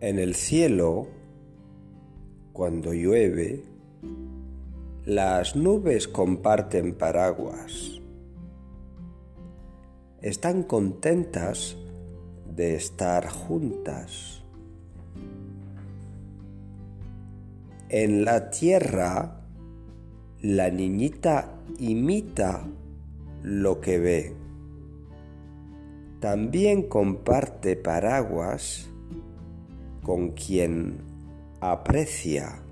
En el cielo, cuando llueve, las nubes comparten paraguas. Están contentas de estar juntas. En la tierra, la niñita imita lo que ve. También comparte paraguas con quien aprecia